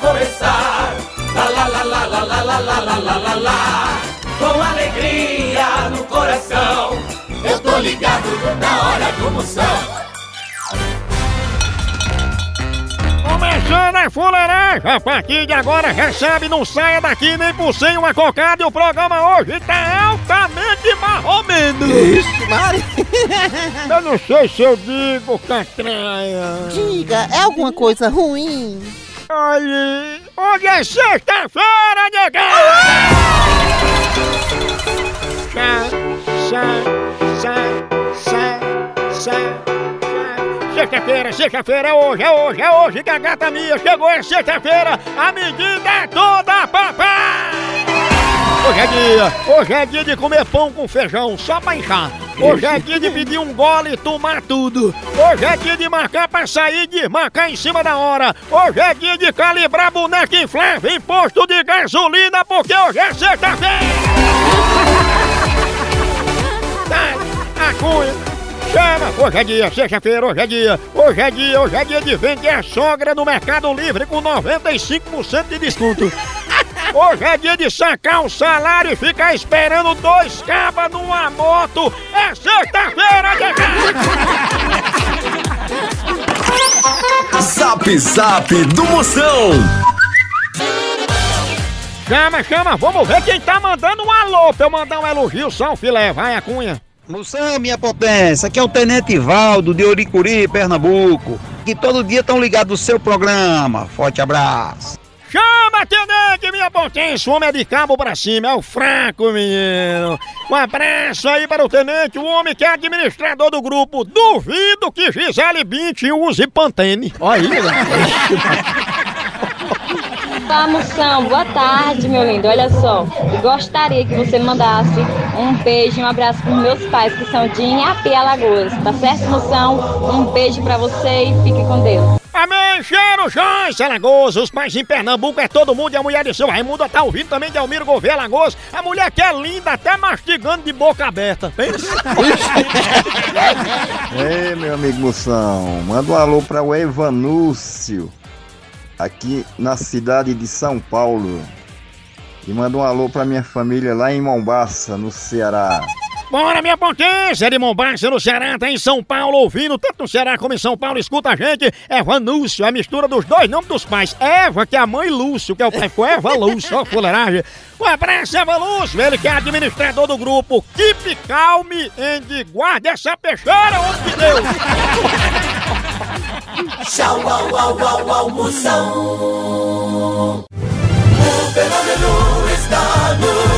começar. Lá, lá, lá, lá, lá, lá, lá, lá, lá, lá, lá, lá. Com alegria no coração. Eu tô ligado na hora do Moção. Começando a fuleiragem, a partir de agora recebe, não saia daqui nem por sem uma cocada e o programa hoje tá altamente marromeno. Ixi, Mari. Eu não sei se eu digo catraia. Diga, é alguma coisa ruim? Olha, hoje é sexta-feira! Sai, sai, sai, sai, sai. Sexta-feira, sexta-feira é hoje, é hoje, é hoje que a gata minha chegou, é sexta-feira, a medida é toda, papai! Hoje é dia, hoje é dia de comer pão com feijão, só pra inchar. Hoje é dia de pedir um gole e tomar tudo. Hoje é dia de marcar pra sair e desmarcar em cima da hora. Hoje é dia de calibrar boneca inflável em posto de gasolina, porque hoje é sexta-feira! Tá, a cunha. Chama! Hoje é dia, sexta-feira, hoje é dia, hoje é dia, hoje é dia de vender a sogra no Mercado Livre com 95% de desconto. Hoje é dia de sacar um salário e ficar esperando dois cabas numa moto. É sexta-feira, Zap Zap do Moção. Chama, chama, vamos ver quem tá mandando um alô pra eu mandar um elogio, só um filé. Vai, a cunha. Moção, minha potência, aqui é o Tenente Valdo de Oricuri, Pernambuco, que todo dia estão ligados no seu programa. Forte abraço. Chama, tenente, minha potência, o homem é de cabo pra cima, é o fraco, menino. Um abraço aí para o tenente, o homem que é administrador do grupo. Duvido que Gisele Bündchen use Pantene. Olha aí? Olá, Moção. Boa tarde, meu lindo. Olha só, eu gostaria que você mandasse um beijo e um abraço para meus pais, que são de Inhapi, Alagoas. Tá certo, Moção? Um beijo para você e fique com Deus. Amém, cheiro, Joyce, Alagoas, os pais em Pernambuco é todo mundo e a mulher de seu Raimundo tá ouvindo também de Almiro Gouveia, Alagoas. A mulher que é linda, até mastigando de boca aberta. Ei, meu amigo Moção, manda um alô para o Evanúcio, aqui na cidade de São Paulo. E manda um alô para minha família lá em Mombaça, no Ceará. Bora, minha potência de Mombasa, no Ceará, tá em São Paulo, ouvindo, tanto no Ceará como em São Paulo, escuta a gente, Eva Lúcio, a mistura dos dois nomes dos pais, Eva, que é a mãe Lúcio, que é o pai, foi Eva Lúcio, ó, fuleiragem. Um abraço, Eva Lúcio, ele que é administrador do grupo Keep Calm and guarde essa peixeira, homem de Deus. Tchau, au, au, au, au, Moção. O fenômeno está no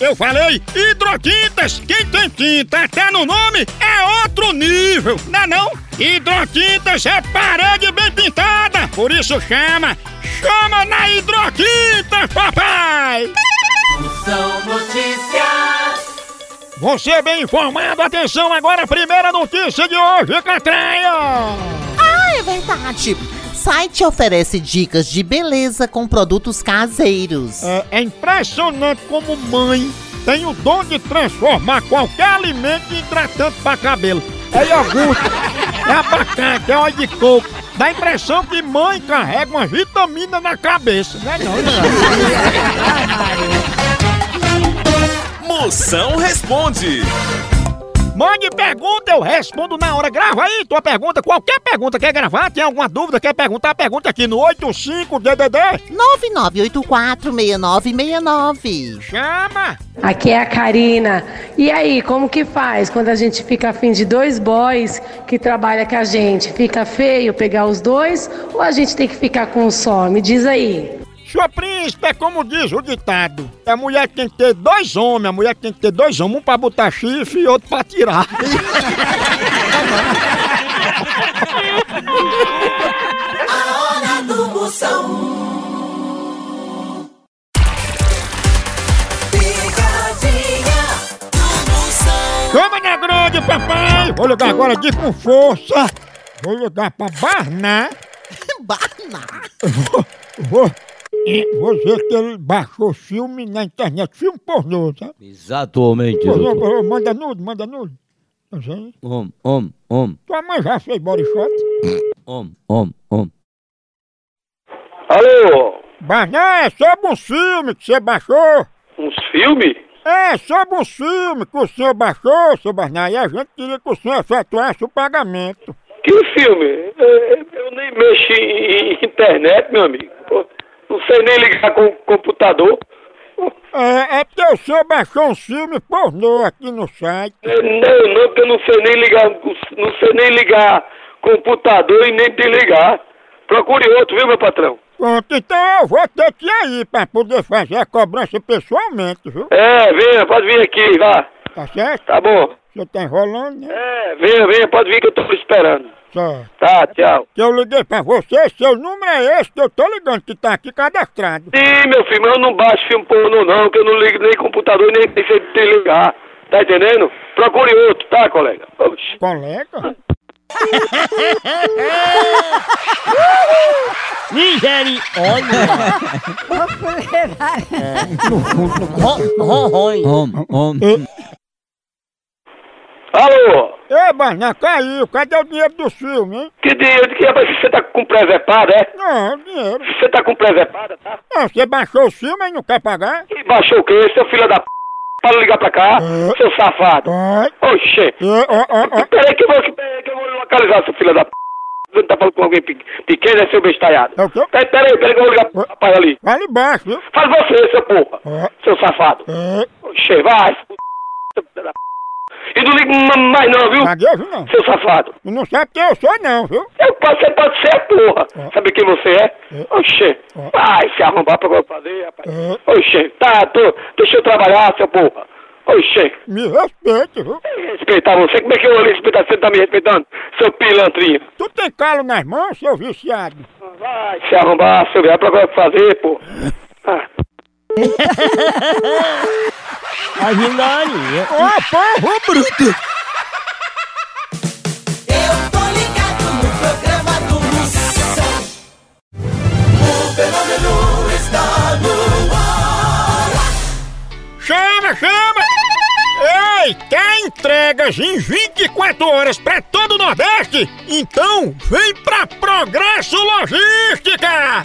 Eu falei hidrotintas. Quem tem tinta até no nome é outro nível, não é não? Hidrotintas é parede bem pintada, por isso chama. Chama na hidrotinta, papai! Moção Notícias. Você bem informado, atenção agora, primeira notícia de hoje, Catraia! Ah, é verdade. Site oferece dicas de beleza com produtos caseiros. É, é impressionante como mãe tem o dom de transformar qualquer alimento em hidratante para cabelo. É iogurte, é abacate, é óleo de coco. Dá a impressão que mãe carrega uma vitamina na cabeça, né? Não, não. Moção responde. Mande pergunta, eu respondo na hora. Grava aí tua pergunta, qualquer pergunta. Quer gravar? Tem alguma dúvida? Quer perguntar? Pergunta aqui no 85DDD 99846969. Chama! Aqui é a Karina. E aí, como que faz quando a gente fica afim de dois boys que trabalham com a gente? Fica feio pegar os dois ou a gente tem que ficar com um só? Me diz aí. Sua príncipe é como diz o ditado. A mulher tem que ter dois homens, a mulher tem que ter dois homens, um pra botar chifre e outro pra tirar. A hora do moção. Chama na grande, papai! Vou ligar agora de com força. Vou ligar pra Barná. Barna. Vou, vou dizer que ele baixou filme na internet, filme pornô, sabe? Exatamente. Pornô, doutor. pornô, manda nude, manda nude. Não sei. Om, om, om, Tua mãe já fez body shot? om, om, om. Alô, Barná, é sobre um filme que você baixou. uns filmes? É, sobre um filme que o senhor baixou, seu Barná, e a gente queria que o senhor efetuasse o pagamento. Que filme? Eu nem mexo em em internet, meu amigo. Pô, Não sei nem ligar com o computador. É, é porque o senhor baixou um filme pornô aqui no site. É, Não, não, porque eu não sei nem ligar, não sei nem ligar computador e nem desligar. Procure outro, viu, meu patrão? Pronto, então eu vou ter que ir aí pra poder fazer a cobrança pessoalmente, viu? É, venha, pode vir aqui, vá. Tá certo? Tá bom. Você tá enrolando, né? É, venha, venha, pode vir que eu tô esperando. Só. Tá, tchau. Que eu liguei pra você, seu número é esse que eu tô ligando, que tá aqui cadastrado. Sim, meu filho, mas eu não baixo filme pornô não, que eu não ligo nem computador, nem sei de ligar. Tá entendendo? Procure outro, tá, colega? Oxi. Colega? Om, om. Alô? Ei, Barná, caiu. Cadê o dinheiro do filme, hein? Que dinheiro que é pra você tá com preservada, é? Não, dinheiro. Você tá com preservada, tá? Não, você baixou o filme e não quer pagar? E baixou o quê? Seu filho da p... Para ligar pra cá, É. seu safado. Vai. Oxê. É, ó, ó, ó. Peraí que eu vou, que eu vou localizar, seu filho da p... Você não tá falando com alguém pe- pequeno, é seu bestalhado. É o quê? Peraí, peraí, peraí que eu vou ligar pro rapaz ali. Vai ali embaixo, viu? Faz você, seu porra. É. Seu safado. É. Oxê, vai. seu filho da p... E não liga ma- mais não, viu? Gaguejo não. Seu safado. Não sabe quem eu sou não, viu? Eu posso, você pode ser, porra. É. Sabe quem você é? É. Oxê. É. Vai se arrombar pra eu fazer, rapaz. É. Oxê. Tá, tô, deixa eu trabalhar, seu porra. Oxê. Me respeite, viu? Respeitar você? Como é que eu vou respeitar? Você tá me respeitando? Seu pilantrinho. Tu tem calo nas mãos, seu viciado? Vai se arrombar, seu viado, pra eu fazer, pô. Ah. Ó, porra, bruto! Eu tô ligado no programa do moção. O fenômeno está no ar. Chama, chama! Ei, quer entregas em 24 horas pra todo o Nordeste? Então vem pra Progresso Logística!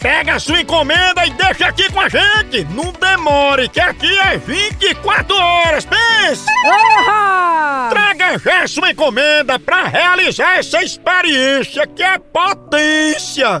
Pega a sua encomenda e deixa aqui com a gente. Não demore, que aqui é 24 horas. Pense! Orra! Traga já sua encomenda para realizar essa experiência que é potência.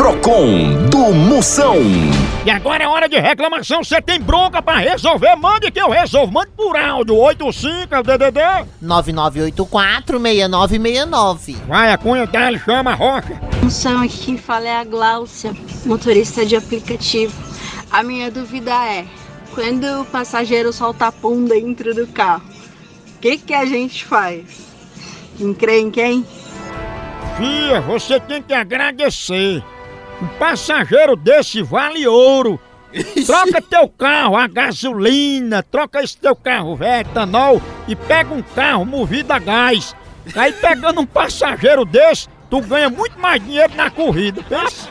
Som do Moção. E agora é hora de reclamação. Você tem bronca pra resolver? Mande que eu resolvo. Mande por áudio. 85 é o DDD. 9984-6969. Vai, a cunha dele chama a rocha. Moção, aqui quem fala é a Gláucia, motorista de aplicativo. A minha dúvida é, quando o passageiro solta pum dentro do carro, o que, que a gente faz? Quem crê em quem? Fia, você tem que agradecer. Um passageiro desse vale ouro. Troca teu carro a gasolina, troca esse teu carro velho, etanol e pega um carro movido a gás. Aí pegando um passageiro desse, tu ganha muito mais dinheiro na corrida. Pensa?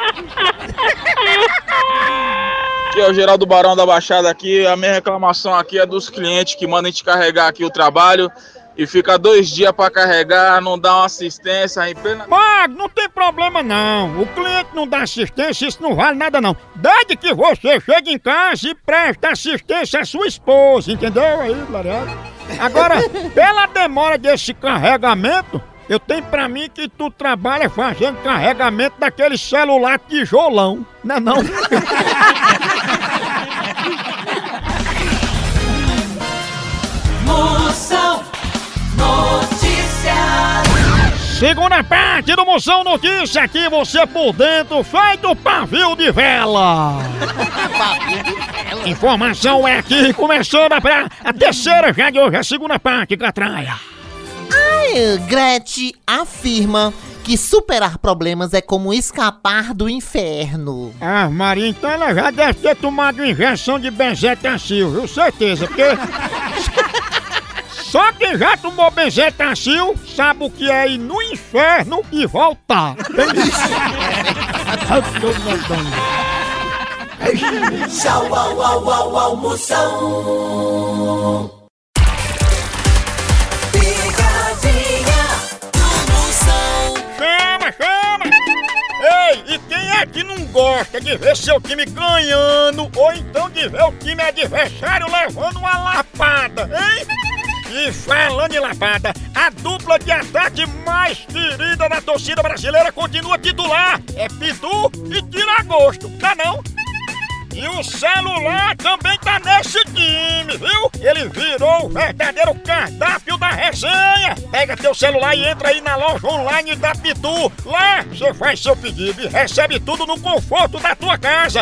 Aqui é o Geraldo Barão da Baixada aqui. A minha reclamação aqui é dos clientes que mandam a gente carregar aqui o trabalho e fica dois dias para carregar, não dá uma assistência em plena... Mag, não tem problema não. O cliente não dá assistência, isso não vale nada não. Desde que você chegue em casa e presta assistência à sua esposa, entendeu aí, Lariado? Agora, pela demora desse carregamento, eu tenho pra mim que tu trabalha fazendo carregamento daquele celular tijolão, não é não? Segunda parte do Moção Notícia, aqui você por dentro, feito pavio de vela. Informação é aqui, começando a, a terceira já de hoje, a segunda parte, Catraia. Ai, Gretchen afirma que superar problemas é como escapar do inferno. Ah, Maria, então ela já deve ter tomado injeção de benzetacil, viu? Certeza, porque... Só quem já tomou benzetacil sabe o que é ir no inferno e voltar. Tchau, au, au, au, au, Moção. Picadinha do Moção. Chama, chama! Ei, e quem é que não gosta de ver seu time ganhando ou então de ver o time adversário levando uma lapada, hein? E falando em lapada, a dupla de ataque mais querida da torcida brasileira continua titular. É Pitu e Tiragosto, tá não? E o celular também tá nesse time, viu? Ele virou o verdadeiro cardápio da resenha. Pega teu celular e entra aí na loja online da Pitu. Lá você faz seu pedido e recebe tudo no conforto da tua casa.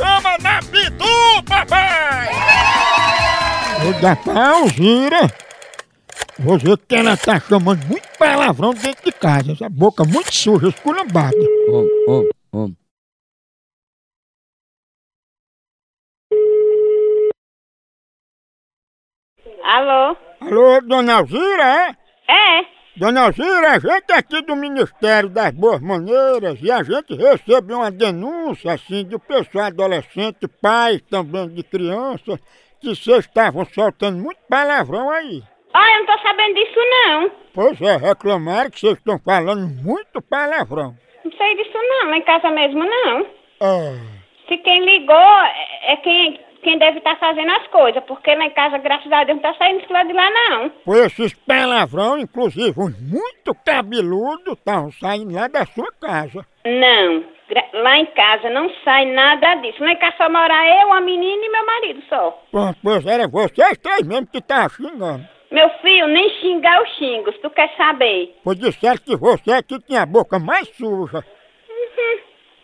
chama na Pitu, papai! Vou dar pausira. Vou ver que ela tá chamando muito palavrão dentro de casa. Essa boca muito suja, esculambada. Om, om, om. Alô? Alô, dona Alzira, é? É? Dona Alzira, a gente é aqui do Ministério das Boas Maneiras e a gente recebeu uma denúncia, assim, do pessoal adolescente, pais também de crianças, que vocês estavam soltando muito palavrão aí. Ah, eu não tô sabendo disso não. Pois é, reclamaram que vocês estão falando muito palavrão. Não sei disso não, lá em casa mesmo não. Ah, Se quem ligou é é quem, quem deve estar fazendo as coisas, porque lá em casa, graças a Deus, não tá saindo isso lá de lá não. foi esses palavrão, inclusive uns muito cabeludos, estavam saindo lá da sua casa. Não. Lá em casa não sai nada disso. Lá em casa só mora eu, a menina e meu marido só. Pronto, pois era vocês três mesmo que estavam xingando. Meu filho, nem xingar eu xingo, se tu quer saber. Pois disseram que você aqui tinha a boca mais suja.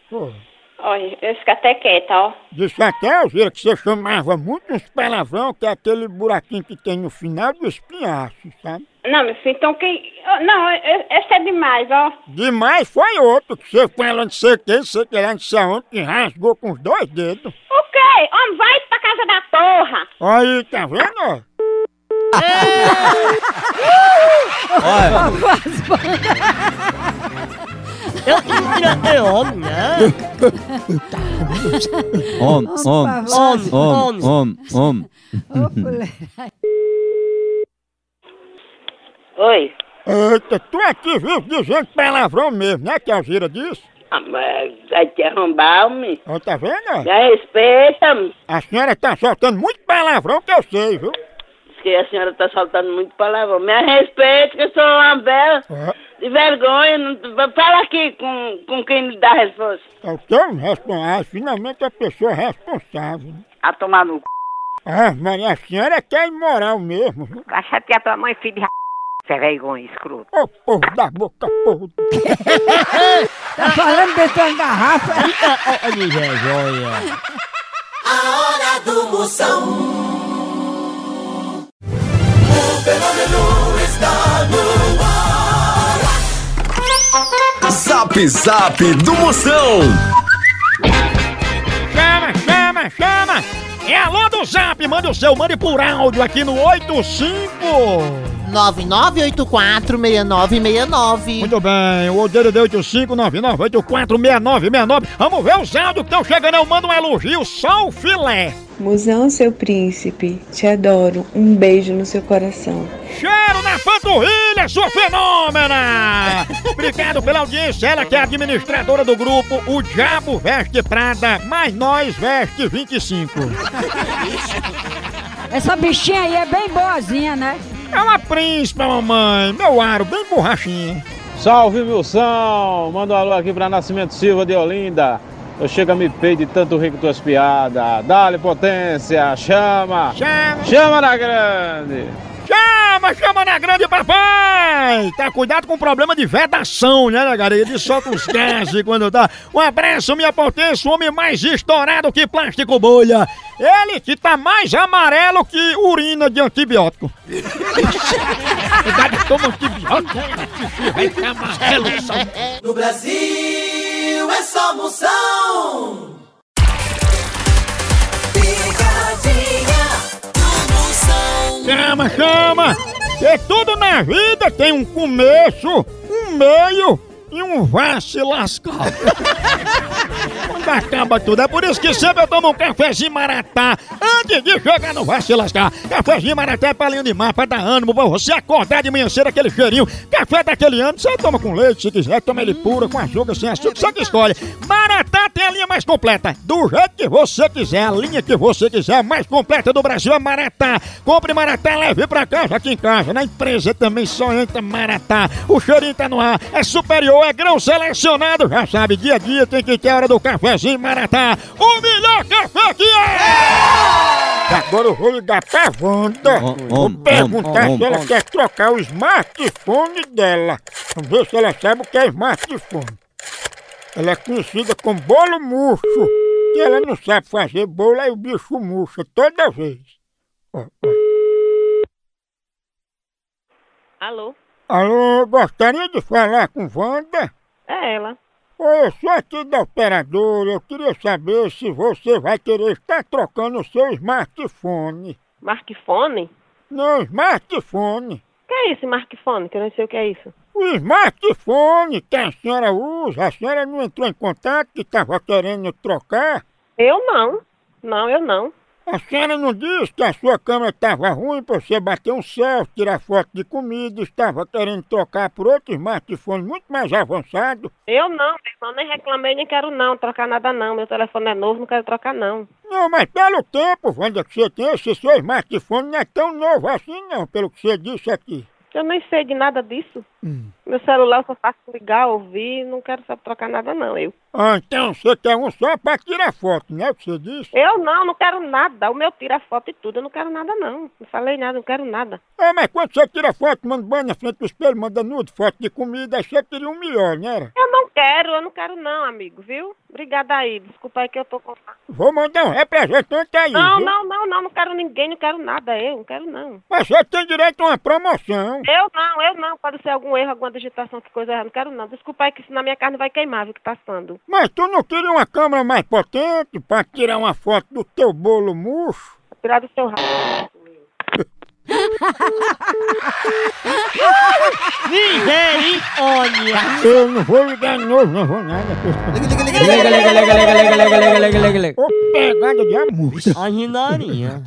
Pô, Olha, eu fico até quieta, ó. disse até, Alzira, que você chamava muito uns palavrão, que é aquele buraquinho que tem no final do espinhaço, sabe? Não, meu filho, então quem... Não, e- esse é demais, ó. Demais foi outro, que você foi lá não sei o que, não sei que lá, não sei aonde, que rasgou com os dois dedos. O quê? Homem, vai pra casa da porra. Aí, tá vendo? ó? Eu queria ter homem, né? Homem, homem, Homem, homem, homem, homem. Oi. Eita, tu aqui vive dizendo palavrão mesmo, né? Que a gira diz. Ah, mas vai te arrombar, homem. Ó, tá vendo? Me respeita-me. A senhora tá soltando muito palavrão que eu sei, viu? Que a senhora tá soltando muito palavrão. Me respeita, que eu sou uma bela. De vergonha. Não... Fala aqui com, com quem lhe dá a resposta. É o teu responsável, finalmente a pessoa responsável. né? A tomar no c... Ah, Maria, a senhora que é imoral mesmo? Vai chatear tua mãe, filho de r... Você vergonha, escroto. Ô, porra da boca, porra. Tá falando dentro da garrafa? Olha, vergonha. A hora do Moção. Zap Zap do Moção. Chama, chama, chama! É alô do Zap, mande o seu, mande por áudio aqui no 85... 99846969. Muito bem, o dele deu 8599846969. Vamos ver os áudios que estão chegando. Eu mando um elogio, só o filé. Musão, seu príncipe, te adoro. Um beijo no seu coração. Cheiro na panturrilha, sua fenômena! Obrigado pela audiência, ela que é administradora do grupo O Diabo Veste Prada, mas nós veste 25. Essa bichinha aí é bem boazinha, né? É uma príncipe, mamãe, meu aro, bem borrachinha. Salve, Milson! Manda um alô aqui pra Nascimento Silva de Olinda. Eu chego a me pedir de tanto rir com tuas piadas. Dá-lhe potência, chama! Chama! Chama na grande! Chama, chama na grande papai! Tá cuidado com o problema de vedação, né, galera? Ele solta os gases quando tá. Um abraço, minha potência, o homem mais estourado que plástico bolha. Ele que tá mais amarelo que urina de antibiótico. Cuidado, toma antibiótico, vai ficar amarelo só. No Brasil é só Moção. Picadinha do Moção. Chama, chama! Que tudo na vida tem um começo, um meio e um vá se lascar. Quando acaba tudo, é por isso que sempre eu tomo um cafezinho maratá antes de chegar no vá se lascar. Cafezinho maratá é palinho de mar pra dar ânimo, pra você acordar de manhã cedo aquele cheirinho. Café daquele ano, você toma com leite se quiser, toma ele puro, com açúcar, sem açúcar, você que escolhe. Maratá tem a linha mais completa, do jeito que você quiser, a linha que você quiser, a mais completa do Brasil é Maratá. Compre Maratá, leve pra casa, aqui em casa, na empresa também só entra Maratá. O cheirinho tá no ar, é superior, é grão selecionado, já sabe, dia a dia tem que ter a hora do cafezinho Maratá. O melhor café que é! Agora eu vou ligar pra Wanda. Vou perguntar se ela quer trocar o smartphone dela. Vamos ver se ela sabe o que é smartphone. Ela é conhecida como bolo murcho. E ela não sabe fazer bolo, aí o bicho murcha toda vez. Ó, ó. Alô? Alô, gostaria de falar com Wanda? É ela. Eu sou aqui da operadora. Eu queria saber se você vai querer estar trocando o seu smartphone. Smartphone? Não, smartphone. O que é isso, smartphone? Que eu não sei o que é isso. O smartphone que a senhora usa, a senhora não entrou em contato que estava querendo trocar? Eu não. Não, eu não. A senhora não disse que a sua câmera estava ruim para você bater um selfie, tirar foto de comida, estava querendo trocar por outro smartphone muito mais avançado? Eu não, eu nem reclamei, nem quero não trocar nada não. Meu telefone é novo, não quero trocar não. Não, mas pelo tempo, Wanda, que você tem, esse seu smartphone não é tão novo assim não, pelo que você disse aqui. Eu nem sei de nada disso. Meu celular eu só faço ligar, ouvir, não quero saber trocar nada não, eu. Ah, então você quer um só para tirar foto, né? O que você disse? Eu não, não quero nada. O meu tira foto e tudo, eu não quero nada não. Não falei nada, não quero nada. É, mas quando você tira foto, manda banho na frente do espelho, manda nude, foto de comida, aí você queria um melhor, né? era? Eu quero, eu não quero não, amigo, viu? Obrigada aí, desculpa aí que eu tô com... Vou mandar um representante aí, Não, viu? não, não, não, não quero ninguém, não quero nada, eu não quero não. Mas você tem direito a uma promoção. Eu não, eu não, pode ser algum erro, alguma digitação, que coisa errada, não quero não. Desculpa aí que isso na minha carne vai queimar, viu, que tá assando. Mas tu não queria uma câmera mais potente pra tirar uma foto do teu bolo murcho? Tirar do seu rabo. Misericórdia! Eu não vou ligar de novo, não vou nada. Liga, liga, liga, liga, liga, liga, liga, liga, liga, liga, liga. Ô, pegada de amor. Aginarinha.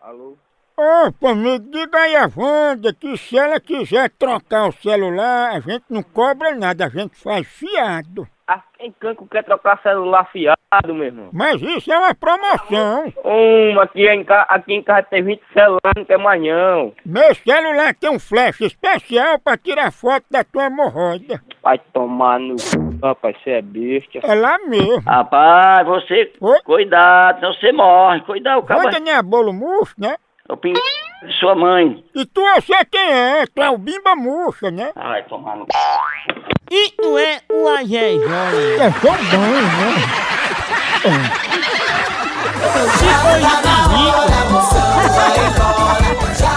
Alô? Opa, me diga aí a Wanda que se ela quiser trocar o celular, a gente não cobra nada, a gente faz fiado. Ah, quem canco quer trocar celular fiado, meu irmão? Mas isso é uma promoção. Um, aqui em, ca... aqui em casa tem 20 celulares, não tem mais não. Meu celular tem um flash especial pra tirar foto da tua hemorroida. Vai tomar no c... rapaz, você é besta. É lá mesmo. Rapaz, você. Cuidado, senão você morre. Cuidado, cara. Wanda não é bolo murcho, né? Eu pedi sua mãe. E tu eu sei quem é, tu é o Bimba Murcha, né? Ai, tomar no. E tu é o Ajé É tão bom, né?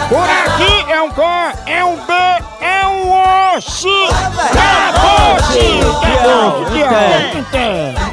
Por aqui é um K, é um B, é um O, X, é Acabou-se! Acabou-se!